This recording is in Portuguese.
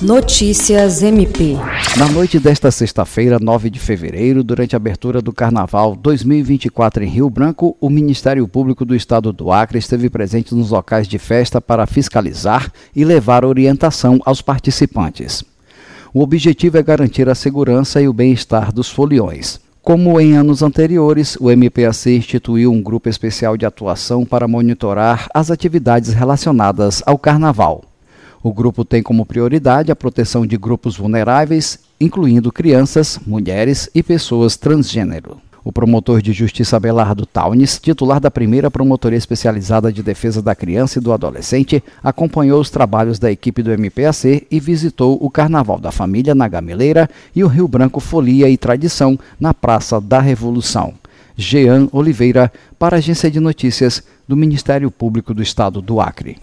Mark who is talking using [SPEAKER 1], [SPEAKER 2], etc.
[SPEAKER 1] Notícias MP.
[SPEAKER 2] Na noite desta sexta-feira, 9 de fevereiro, durante a abertura do Carnaval 2024 em Rio Branco, o Ministério Público do Estado do Acre esteve presente nos locais de festa para fiscalizar e levar orientação aos participantes. O objetivo é garantir a segurança e o bem-estar dos foliões. Como em anos anteriores, o MPAC instituiu um grupo especial de atuação para monitorar as atividades relacionadas ao Carnaval. O grupo tem como prioridade a proteção de grupos vulneráveis, incluindo crianças, mulheres e pessoas transgênero. O promotor de justiça Abelardo Taunes, titular da primeira promotoria especializada de defesa da criança e do adolescente, acompanhou os trabalhos da equipe do MPAC e visitou o Carnaval da Família na Gameleira e o Rio Branco Folia e Tradição na Praça da Revolução. Jean Oliveira, para a Agência de Notícias do Ministério Público do Estado do Acre.